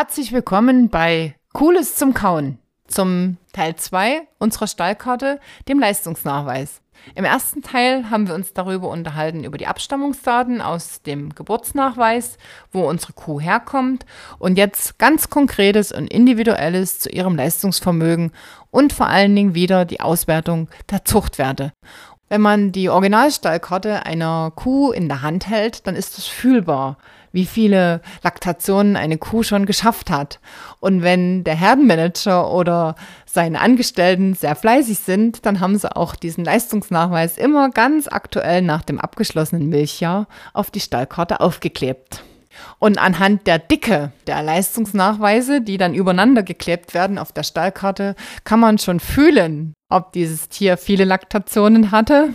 Herzlich willkommen bei Cooles zum Kauen, zum Teil 2 unserer Stallkarte, dem Leistungsnachweis. Im ersten Teil haben wir uns darüber unterhalten, über die Abstammungsdaten aus dem Geburtsnachweis, wo unsere Kuh herkommt und jetzt ganz konkretes und individuelles zu ihrem Leistungsvermögen und vor allen Dingen wieder die Auswertung der Zuchtwerte. Wenn man die Originalstallkarte einer Kuh in der Hand hält, dann ist es fühlbar wie viele Laktationen eine Kuh schon geschafft hat. Und wenn der Herdenmanager oder seine Angestellten sehr fleißig sind, dann haben sie auch diesen Leistungsnachweis immer ganz aktuell nach dem abgeschlossenen Milchjahr auf die Stallkarte aufgeklebt. Und anhand der Dicke der Leistungsnachweise, die dann übereinander geklebt werden auf der Stallkarte, kann man schon fühlen, ob dieses Tier viele Laktationen hatte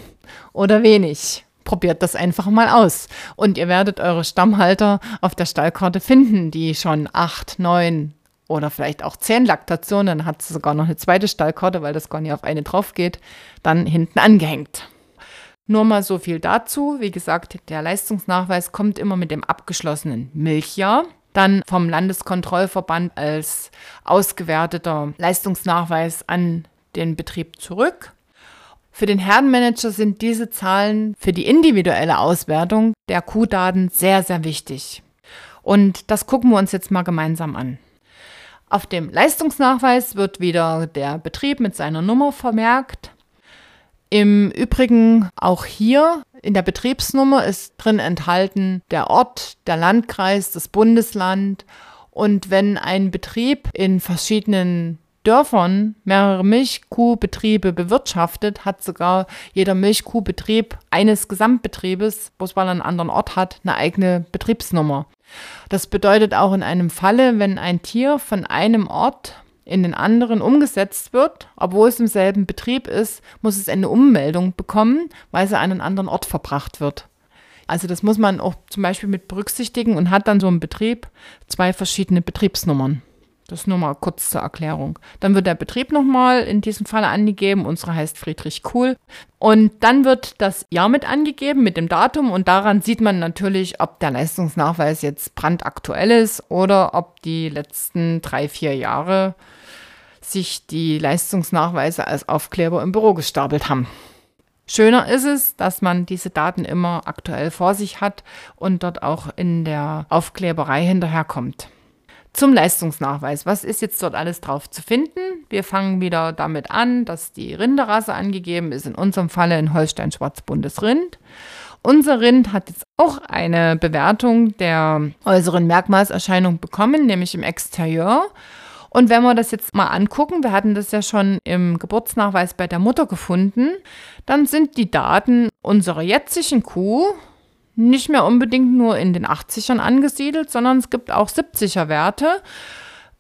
oder wenig. Probiert das einfach mal aus. Und ihr werdet eure Stammhalter auf der Stallkarte finden, die schon acht, neun oder vielleicht auch zehn Laktationen, dann hat sie sogar noch eine zweite Stallkarte, weil das gar nicht auf eine drauf geht, dann hinten angehängt. Nur mal so viel dazu. Wie gesagt, der Leistungsnachweis kommt immer mit dem abgeschlossenen Milchjahr. Dann vom Landeskontrollverband als ausgewerteter Leistungsnachweis an den Betrieb zurück. Für den Herdenmanager sind diese Zahlen für die individuelle Auswertung der Kuhdaten sehr, sehr wichtig. Und das gucken wir uns jetzt mal gemeinsam an. Auf dem Leistungsnachweis wird wieder der Betrieb mit seiner Nummer vermerkt. Im Übrigen auch hier in der Betriebsnummer ist drin enthalten der Ort, der Landkreis, das Bundesland. Und wenn ein Betrieb in verschiedenen Dörfern mehrere Milchkuhbetriebe bewirtschaftet, hat sogar jeder Milchkuhbetrieb eines Gesamtbetriebes, bloß weil er einen anderen Ort hat, eine eigene Betriebsnummer. Das bedeutet auch in einem Falle, wenn ein Tier von einem Ort in den anderen umgesetzt wird, obwohl es im selben Betrieb ist, muss es eine Ummeldung bekommen, weil es an einen anderen Ort verbracht wird. Also das muss man auch zum Beispiel mit berücksichtigen und hat dann so ein Betrieb zwei verschiedene Betriebsnummern. Das nur mal kurz zur Erklärung. Dann wird der Betrieb nochmal in diesem Fall angegeben. Unsere heißt Friedrich Kuhl. Und dann wird das Jahr mit angegeben mit dem Datum. Und daran sieht man natürlich, ob der Leistungsnachweis jetzt brandaktuell ist oder ob die letzten drei, vier Jahre sich die Leistungsnachweise als Aufkleber im Büro gestapelt haben. Schöner ist es, dass man diese Daten immer aktuell vor sich hat und dort auch in der Aufkleberei hinterherkommt. Zum Leistungsnachweis. Was ist jetzt dort alles drauf zu finden? Wir fangen wieder damit an, dass die Rinderrasse angegeben ist, in unserem Falle in Holstein Schwarzbundes Rind. Unser Rind hat jetzt auch eine Bewertung der äußeren Merkmalserscheinung bekommen, nämlich im Exterieur. Und wenn wir das jetzt mal angucken, wir hatten das ja schon im Geburtsnachweis bei der Mutter gefunden, dann sind die Daten unserer jetzigen Kuh nicht mehr unbedingt nur in den 80ern angesiedelt, sondern es gibt auch 70er Werte,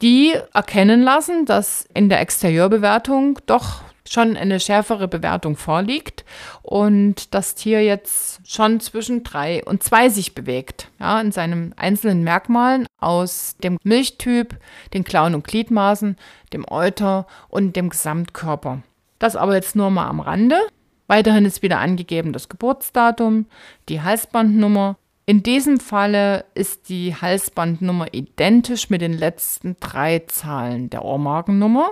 die erkennen lassen, dass in der Exterieurbewertung doch schon eine schärfere Bewertung vorliegt und das Tier jetzt schon zwischen drei und zwei sich bewegt, ja, in seinen einzelnen Merkmalen aus dem Milchtyp, den Klauen und Gliedmaßen, dem Euter und dem Gesamtkörper. Das aber jetzt nur mal am Rande. Weiterhin ist wieder angegeben das Geburtsdatum, die Halsbandnummer. In diesem Falle ist die Halsbandnummer identisch mit den letzten drei Zahlen der Ohrmarkennummer.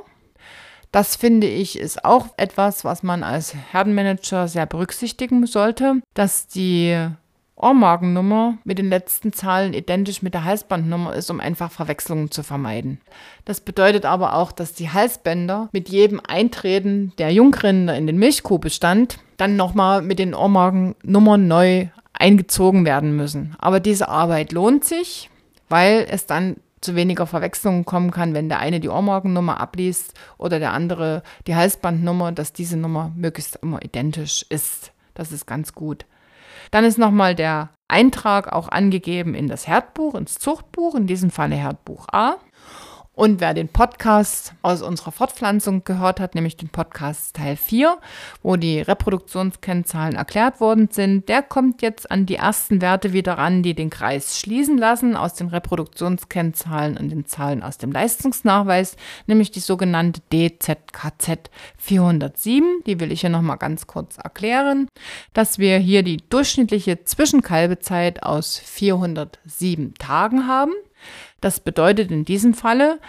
Das finde ich ist auch etwas, was man als Herdenmanager sehr berücksichtigen sollte, dass die Ohrmarkennummer mit den letzten Zahlen identisch mit der Halsbandnummer ist, um einfach Verwechslungen zu vermeiden. Das bedeutet aber auch, dass die Halsbänder mit jedem Eintreten der Jungrinder in den Milchkuhbestand dann nochmal mit den Ohrmarkennummern neu eingezogen werden müssen. Aber diese Arbeit lohnt sich, weil es dann zu weniger Verwechslungen kommen kann, wenn der eine die Ohrmarkennummer abliest oder der andere die Halsbandnummer, dass diese Nummer möglichst immer identisch ist. Das ist ganz gut. Dann ist nochmal der Eintrag auch angegeben in das Herdbuch, ins Zuchtbuch, in diesem Falle Herdbuch A. Und wer den Podcast aus unserer Fortpflanzung gehört hat, nämlich den Podcast Teil 4, wo die Reproduktionskennzahlen erklärt worden sind, der kommt jetzt an die ersten Werte wieder ran, die den Kreis schließen lassen aus den Reproduktionskennzahlen und den Zahlen aus dem Leistungsnachweis, nämlich die sogenannte DZKZ 407. Die will ich hier nochmal ganz kurz erklären, dass wir hier die durchschnittliche Zwischenkalbezeit aus 407 Tagen haben. Das bedeutet in diesem Falle,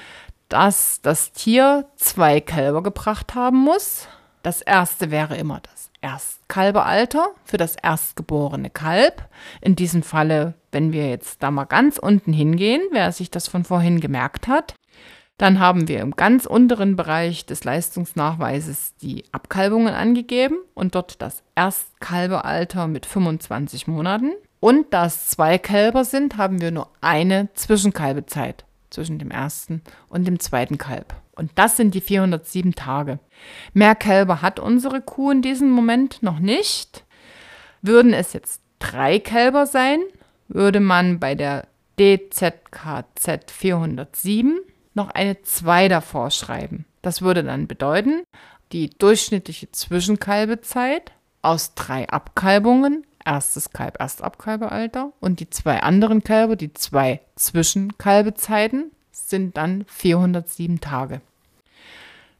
dass das Tier zwei Kälber gebracht haben muss. Das erste wäre immer das Erstkalbealter für das erstgeborene Kalb. In diesem Falle, wenn wir jetzt da mal ganz unten hingehen, wer sich das von vorhin gemerkt hat, dann haben wir im ganz unteren Bereich des Leistungsnachweises die Abkalbungen angegeben und dort das Erstkalbealter mit 25 Monaten. Und da es zwei Kälber sind, haben wir nur eine Zwischenkalbezeit zwischen dem ersten und dem zweiten Kalb. Und das sind die 407 Tage. Mehr Kälber hat unsere Kuh in diesem Moment noch nicht. Würden es jetzt drei Kälber sein, würde man bei der DZKZ 407 noch eine 2 davor schreiben. Das würde dann bedeuten, die durchschnittliche Zwischenkalbezeit aus drei Abkalbungen erstes Kalb, Erstabkalbealter und die zwei anderen Kälber, die zwei Zwischenkalbezeiten, sind dann 407 Tage.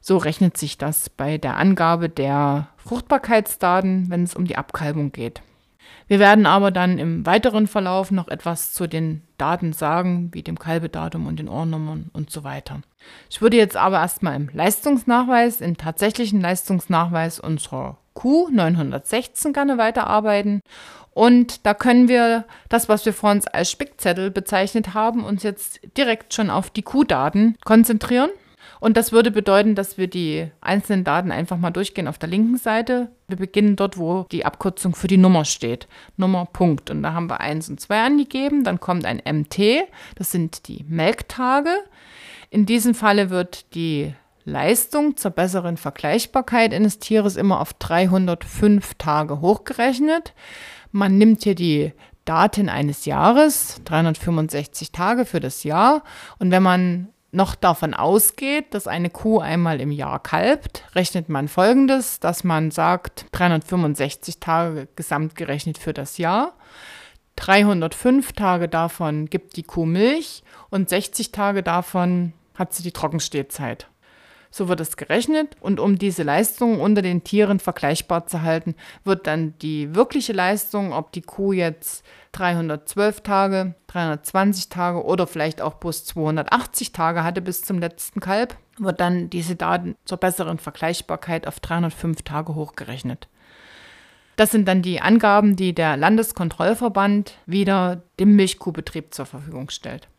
So rechnet sich das bei der Angabe der Fruchtbarkeitsdaten, wenn es um die Abkalbung geht. Wir werden aber dann im weiteren Verlauf noch etwas zu den Daten sagen, wie dem Kalbedatum und den Ohrnummern und so weiter. Ich würde jetzt aber erstmal im Leistungsnachweis, im tatsächlichen Leistungsnachweis unserer Q916 gerne weiterarbeiten. Und da können wir das, was wir vor uns als Spickzettel bezeichnet haben, uns jetzt direkt schon auf die Q-Daten konzentrieren. Und das würde bedeuten, dass wir die einzelnen Daten einfach mal durchgehen auf der linken Seite. Wir beginnen dort, wo die Abkürzung für die Nummer steht. Nummer Punkt. Und da haben wir 1 und 2 angegeben. Dann kommt ein MT. Das sind die Melktage. In diesem Falle wird die Leistung zur besseren Vergleichbarkeit eines Tieres immer auf 305 Tage hochgerechnet. Man nimmt hier die Daten eines Jahres, 365 Tage für das Jahr. Und wenn man noch davon ausgeht, dass eine Kuh einmal im Jahr kalbt, rechnet man folgendes, dass man sagt, 365 Tage gesamtgerechnet für das Jahr. 305 Tage davon gibt die Kuh Milch und 60 Tage davon hat sie die Trockenstehzeit. So wird es gerechnet und um diese Leistung unter den Tieren vergleichbar zu halten, wird dann die wirkliche Leistung, ob die Kuh jetzt 312 Tage, 320 Tage oder vielleicht auch bloß 280 Tage hatte bis zum letzten Kalb, wird dann diese Daten zur besseren Vergleichbarkeit auf 305 Tage hochgerechnet. Das sind dann die Angaben, die der Landeskontrollverband wieder dem Milchkuhbetrieb zur Verfügung stellt.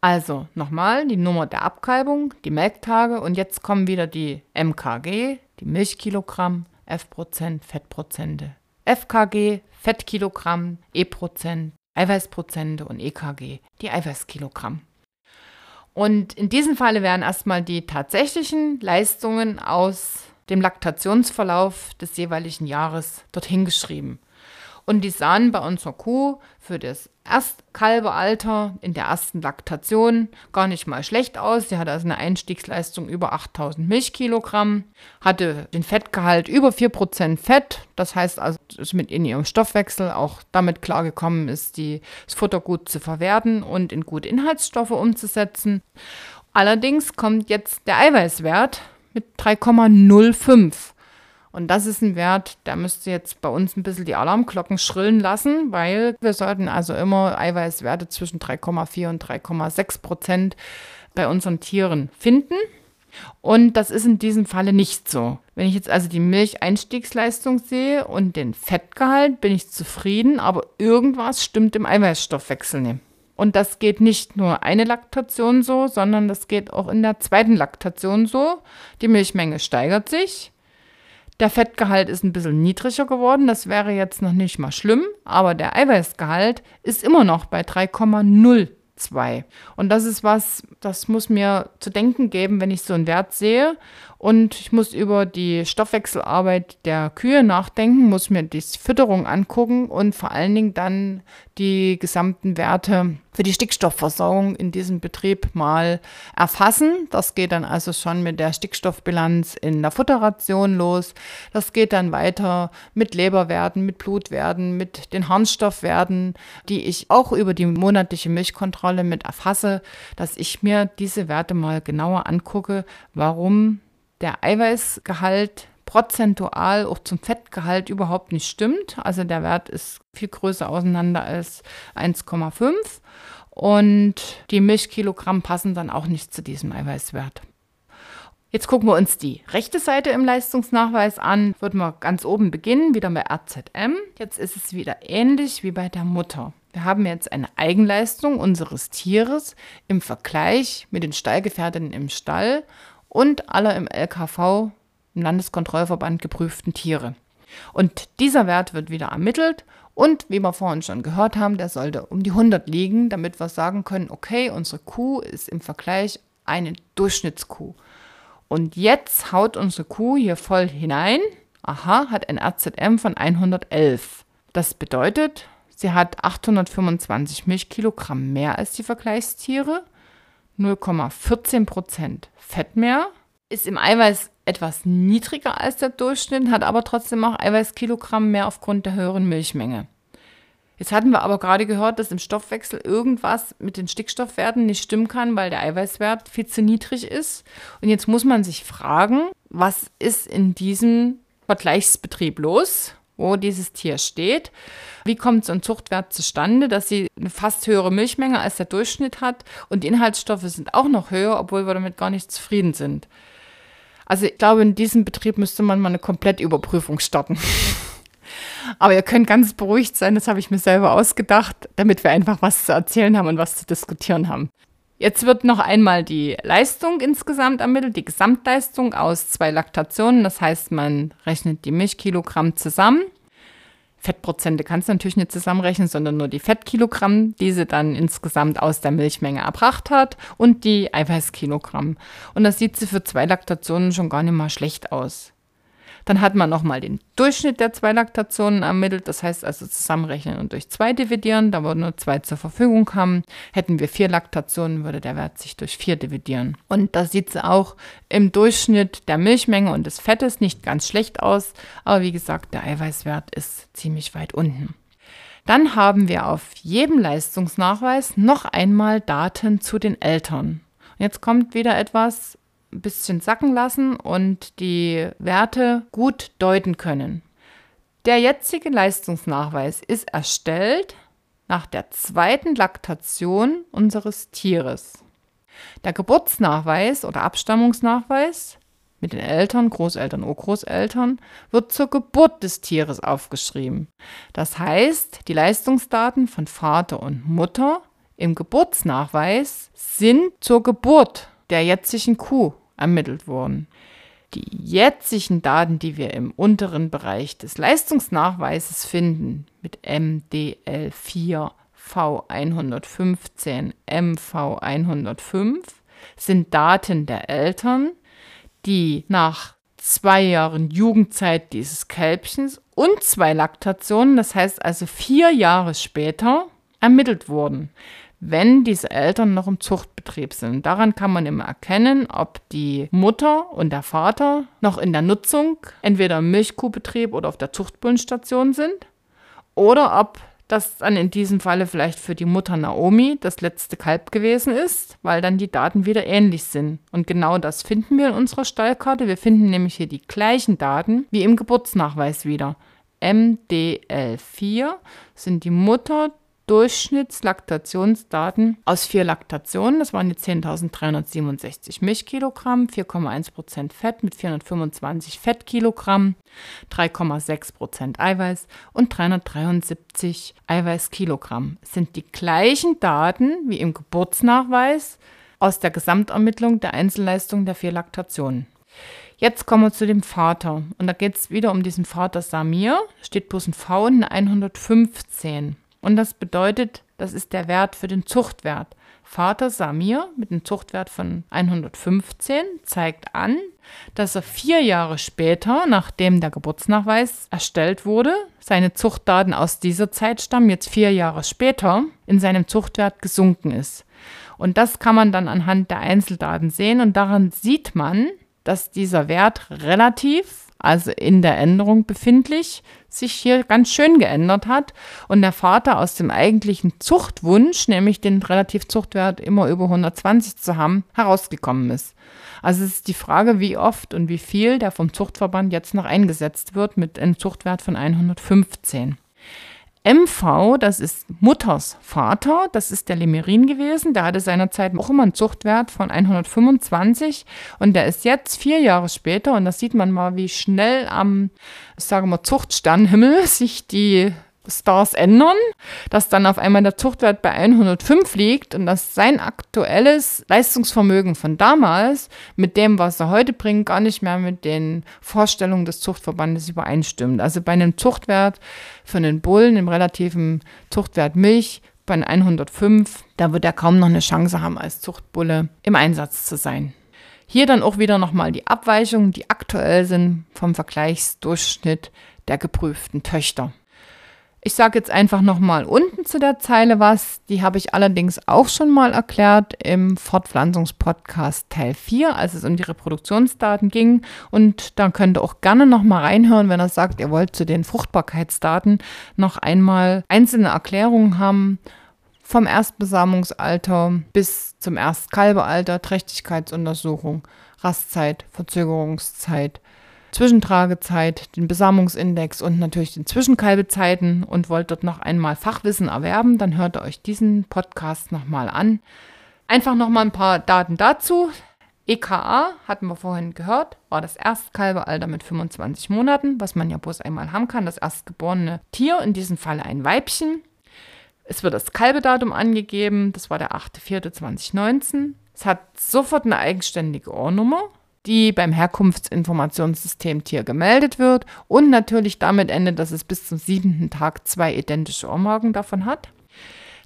Also nochmal die Nummer der Abkalbung, die Melktage und jetzt kommen wieder die MKG, die Milchkilogramm, F-Prozent, Fettprozente. FKG, Fettkilogramm, E-Prozent, Eiweißprozente und EKG, die Eiweißkilogramm. Und in diesem Falle werden erstmal die tatsächlichen Leistungen aus dem Laktationsverlauf des jeweiligen Jahres dorthin geschrieben. Und die sahen bei unserer Kuh für das Erstkalbealter in der ersten Laktation gar nicht mal schlecht aus. Sie hatte also eine Einstiegsleistung über 8000 Milchkilogramm, hatte den Fettgehalt über 4% Fett. Das heißt also, dass mit in ihrem Stoffwechsel auch damit klargekommen ist, die, das Futter gut zu verwerten und in gute Inhaltsstoffe umzusetzen. Allerdings kommt jetzt der Eiweißwert mit 3,05. Und das ist ein Wert, der müsste jetzt bei uns ein bisschen die Alarmglocken schrillen lassen, weil wir sollten also immer Eiweißwerte zwischen 3,4 und 3,6 Prozent bei unseren Tieren finden. Und das ist in diesem Falle nicht so. Wenn ich jetzt also die Milcheinstiegsleistung sehe und den Fettgehalt, bin ich zufrieden, aber irgendwas stimmt im Eiweißstoffwechsel nicht. Und das geht nicht nur eine Laktation so, sondern das geht auch in der zweiten Laktation so. Die Milchmenge steigert sich der Fettgehalt ist ein bisschen niedriger geworden, das wäre jetzt noch nicht mal schlimm, aber der Eiweißgehalt ist immer noch bei 3,02. Und das ist was, das muss mir zu denken geben, wenn ich so einen Wert sehe und ich muss über die Stoffwechselarbeit der Kühe nachdenken, muss mir die Fütterung angucken und vor allen Dingen dann die gesamten Werte für die Stickstoffversorgung in diesem Betrieb mal erfassen. Das geht dann also schon mit der Stickstoffbilanz in der Futterration los. Das geht dann weiter mit Leberwerten, mit Blutwerten, mit den Harnstoffwerten, die ich auch über die monatliche Milchkontrolle mit erfasse, dass ich mir diese Werte mal genauer angucke, warum der Eiweißgehalt prozentual auch zum Fettgehalt überhaupt nicht stimmt. Also der Wert ist viel größer auseinander als 1,5. und die Milchkilogramm passen dann auch nicht zu diesem Eiweißwert. Jetzt gucken wir uns die rechte Seite im Leistungsnachweis an. Würden wir ganz oben beginnen, wieder bei RZM. Jetzt ist es wieder ähnlich wie bei der Mutter. Wir haben jetzt eine Eigenleistung unseres Tieres im Vergleich mit den Stallgefährtinnen im Stall und aller im LKV, im Landeskontrollverband geprüften Tiere. Und dieser Wert wird wieder ermittelt und wie wir vorhin schon gehört haben, der sollte um die 100 liegen, damit wir sagen können, okay, unsere Kuh ist im Vergleich eine Durchschnittskuh. Und jetzt haut unsere Kuh hier voll hinein. Aha, hat ein RZM von 111. Das bedeutet, sie hat 825 Milchkilogramm mehr als die Vergleichstiere, 0,14% Fett mehr, ist im Eiweiß etwas niedriger als der Durchschnitt, hat aber trotzdem auch Eiweißkilogramm mehr aufgrund der höheren Milchmenge. Jetzt hatten wir aber gerade gehört, dass im Stoffwechsel irgendwas mit den Stickstoffwerten nicht stimmen kann, weil der Eiweißwert viel zu niedrig ist. Und jetzt muss man sich fragen, was ist in diesem Vergleichsbetrieb los, wo dieses Tier steht? Wie kommt so ein Zuchtwert zustande, dass sie eine fast höhere Milchmenge als der Durchschnitt hat und die Inhaltsstoffe sind auch noch höher, obwohl wir damit gar nicht zufrieden sind? Also ich glaube, in diesem Betrieb müsste man mal eine Komplettüberprüfung starten. Aber ihr könnt ganz beruhigt sein, das habe ich mir selber ausgedacht, damit wir einfach was zu erzählen haben und was zu diskutieren haben. Jetzt wird noch einmal die Leistung insgesamt ermittelt, die Gesamtleistung aus zwei Laktationen. Das heißt, man rechnet die Milchkilogramm zusammen. Fettprozente kannst du natürlich nicht zusammenrechnen, sondern nur die Fettkilogramm, die sie dann insgesamt aus der Milchmenge erbracht hat und die Eiweißkilogramm. Und das sieht sie für zwei Laktationen schon gar nicht mal schlecht aus. Dann hat man nochmal den Durchschnitt der zwei Laktationen ermittelt, das heißt also zusammenrechnen und durch zwei dividieren, da wir nur zwei zur Verfügung haben. Hätten wir vier Laktationen, würde der Wert sich durch vier dividieren. Und da sieht es auch im Durchschnitt der Milchmenge und des Fettes nicht ganz schlecht aus, aber wie gesagt, der Eiweißwert ist ziemlich weit unten. Dann haben wir auf jedem Leistungsnachweis noch einmal Daten zu den Eltern. Jetzt kommt wieder etwas, ein bisschen sacken lassen und die Werte gut deuten können. Der jetzige Leistungsnachweis ist erstellt nach der zweiten Laktation unseres Tieres. Der Geburtsnachweis oder Abstammungsnachweis mit den Eltern, Großeltern, Urgroßeltern wird zur Geburt des Tieres aufgeschrieben. Das heißt, die Leistungsdaten von Vater und Mutter im Geburtsnachweis sind zur Geburt der jetzigen Kuh ermittelt wurden. Die jetzigen Daten, die wir im unteren Bereich des Leistungsnachweises finden, mit MDL4 V115, MV105, sind Daten der Eltern, die nach zwei Jahren Jugendzeit dieses Kälbchens und zwei Laktationen, das heißt also vier Jahre später, ermittelt wurden wenn diese Eltern noch im Zuchtbetrieb sind. Daran kann man immer erkennen, ob die Mutter und der Vater noch in der Nutzung, entweder im Milchkuhbetrieb oder auf der Zuchtbullenstation sind, oder ob das dann in diesem Falle vielleicht für die Mutter Naomi das letzte Kalb gewesen ist, weil dann die Daten wieder ähnlich sind. Und genau das finden wir in unserer Stallkarte. Wir finden nämlich hier die gleichen Daten wie im Geburtsnachweis wieder. MDL4 sind die Mutter, Durchschnittslaktationsdaten aus vier Laktationen. Das waren die 10.367 Milchkilogramm, 4,1% Fett mit 425 Fettkilogramm, 3,6% Eiweiß und 373 Eiweißkilogramm. Sind die gleichen Daten wie im Geburtsnachweis aus der Gesamtermittlung der Einzelleistung der vier Laktationen. Jetzt kommen wir zu dem Vater. Und da geht es wieder um diesen Vater Samir. Steht bloß ein V und eine 115. Und das bedeutet, das ist der Wert für den Zuchtwert. Vater Samir mit einem Zuchtwert von 115 zeigt an, dass er vier Jahre später, nachdem der Geburtsnachweis erstellt wurde, seine Zuchtdaten aus dieser Zeit stammen, jetzt vier Jahre später, in seinem Zuchtwert gesunken ist. Und das kann man dann anhand der Einzeldaten sehen und daran sieht man, dass dieser Wert relativ also in der Änderung befindlich, sich hier ganz schön geändert hat und der Vater aus dem eigentlichen Zuchtwunsch, nämlich den Relativzuchtwert immer über 120 zu haben, herausgekommen ist. Also es ist die Frage, wie oft und wie viel der vom Zuchtverband jetzt noch eingesetzt wird mit einem Zuchtwert von 115. MV, das ist Mutters Vater, das ist der Limerin gewesen. Der hatte seinerzeit auch immer einen Zuchtwert von 125 und der ist jetzt vier Jahre später und da sieht man mal, wie schnell am, sagen wir, Zuchtsternhimmel sich die Stars ändern, dass dann auf einmal der Zuchtwert bei 105 liegt und dass sein aktuelles Leistungsvermögen von damals mit dem, was er heute bringt, gar nicht mehr mit den Vorstellungen des Zuchtverbandes übereinstimmt. Also bei einem Zuchtwert für einen Bullen im relativen Zuchtwert Milch bei 105, da wird er kaum noch eine Chance haben, als Zuchtbulle im Einsatz zu sein. Hier dann auch wieder nochmal die Abweichungen, die aktuell sind vom Vergleichsdurchschnitt der geprüften Töchter. Ich sage jetzt einfach nochmal unten zu der Zeile was. Die habe ich allerdings auch schon mal erklärt im Fortpflanzungspodcast Teil 4, als es um die Reproduktionsdaten ging. Und da könnt ihr auch gerne nochmal reinhören, wenn ihr sagt, ihr wollt zu den Fruchtbarkeitsdaten noch einmal einzelne Erklärungen haben. Vom Erstbesamungsalter bis zum Erstkalbealter, Trächtigkeitsuntersuchung, Rastzeit, Verzögerungszeit, Zwischentragezeit, den Besamungsindex und natürlich den Zwischenkalbezeiten und wollt dort noch einmal Fachwissen erwerben, dann hört euch diesen Podcast nochmal an. Einfach nochmal ein paar Daten dazu. EKA, hatten wir vorhin gehört, war das Erstkalbealter mit 25 Monaten, was man ja bloß einmal haben kann, das erstgeborene Tier, in diesem Falle ein Weibchen. Es wird das Kalbedatum angegeben, das war der 8.4.2019. Es hat sofort eine eigenständige Ohrnummer, die beim Herkunftsinformationssystem Tier gemeldet wird und natürlich damit endet, dass es bis zum siebten Tag zwei identische Ohrmarken davon hat.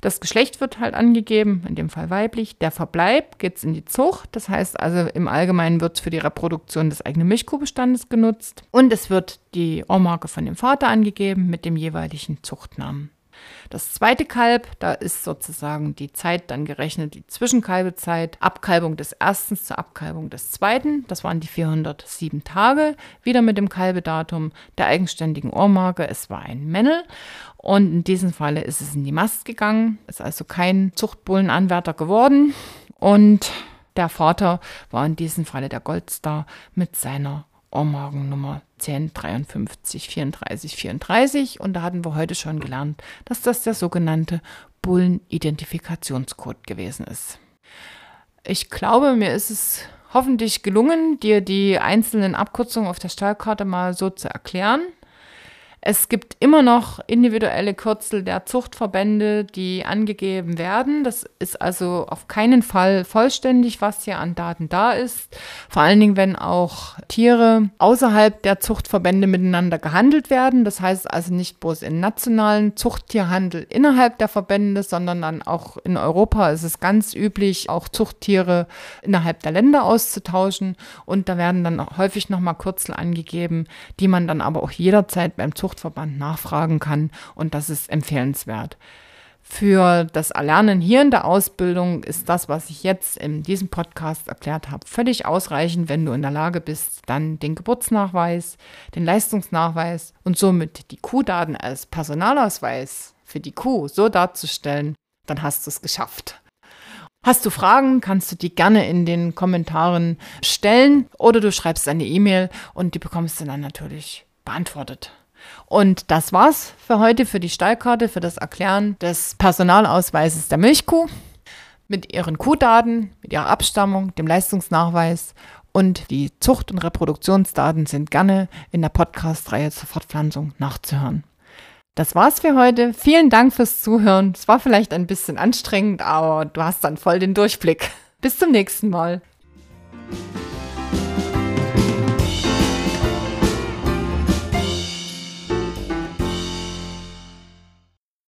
Das Geschlecht wird halt angegeben, in dem Fall weiblich. Der Verbleib geht in die Zucht. Das heißt also, im Allgemeinen wird es für die Reproduktion des eigenen Milchkuhbestandes genutzt. Und es wird die Ohrmarke von dem Vater angegeben mit dem jeweiligen Zuchtnamen. Das zweite Kalb, da ist sozusagen die Zeit dann gerechnet, die Zwischenkalbezeit, Abkalbung des ersten zur Abkalbung des zweiten. Das waren die 407 Tage. Wieder mit dem Kalbedatum der eigenständigen Ohrmarke. Es war ein Männel. Und in diesem Falle ist es in die Mast gegangen. Ist also kein Zuchtbullenanwärter geworden. Und der Vater war in diesem Falle der Goldstar mit seiner Ohrmarkennummer 10 53 34 34 und da hatten wir heute schon gelernt, dass das der sogenannte Bullenidentifikationscode gewesen ist. Ich glaube, mir ist es hoffentlich gelungen, dir die einzelnen Abkürzungen auf der Stallkarte mal so zu erklären. Es gibt immer noch individuelle Kürzel der Zuchtverbände, die angegeben werden. Das ist also auf keinen Fall vollständig, was hier an Daten da ist. Vor allen Dingen, wenn auch Tiere außerhalb der Zuchtverbände miteinander gehandelt werden. Das heißt also nicht bloß im nationalen Zuchttierhandel innerhalb der Verbände, sondern dann auch in Europa ist es ganz üblich, auch Zuchttiere innerhalb der Länder auszutauschen. Und da werden dann häufig nochmal Kürzel angegeben, die man dann aber auch jederzeit beim Zucht Fruchtverband nachfragen kann und das ist empfehlenswert. Für das Erlernen hier in der Ausbildung ist das, was ich jetzt in diesem Podcast erklärt habe, völlig ausreichend, wenn du in der Lage bist, dann den Geburtsnachweis, den Leistungsnachweis und somit die Kuhdaten als Personalausweis für die Kuh so darzustellen, dann hast du es geschafft. Hast du Fragen, kannst du die gerne in den Kommentaren stellen oder du schreibst eine E-Mail und die bekommst du dann natürlich beantwortet. Und das war's für heute für die Stallkarte, für das Erklären des Personalausweises der Milchkuh mit ihren Kuhdaten, mit ihrer Abstammung, dem Leistungsnachweis und die Zucht- und Reproduktionsdaten sind gerne in der Podcast-Reihe zur Fortpflanzung nachzuhören. Das war's für heute. Vielen Dank fürs Zuhören. Es war vielleicht ein bisschen anstrengend, aber du hast dann voll den Durchblick. Bis zum nächsten Mal.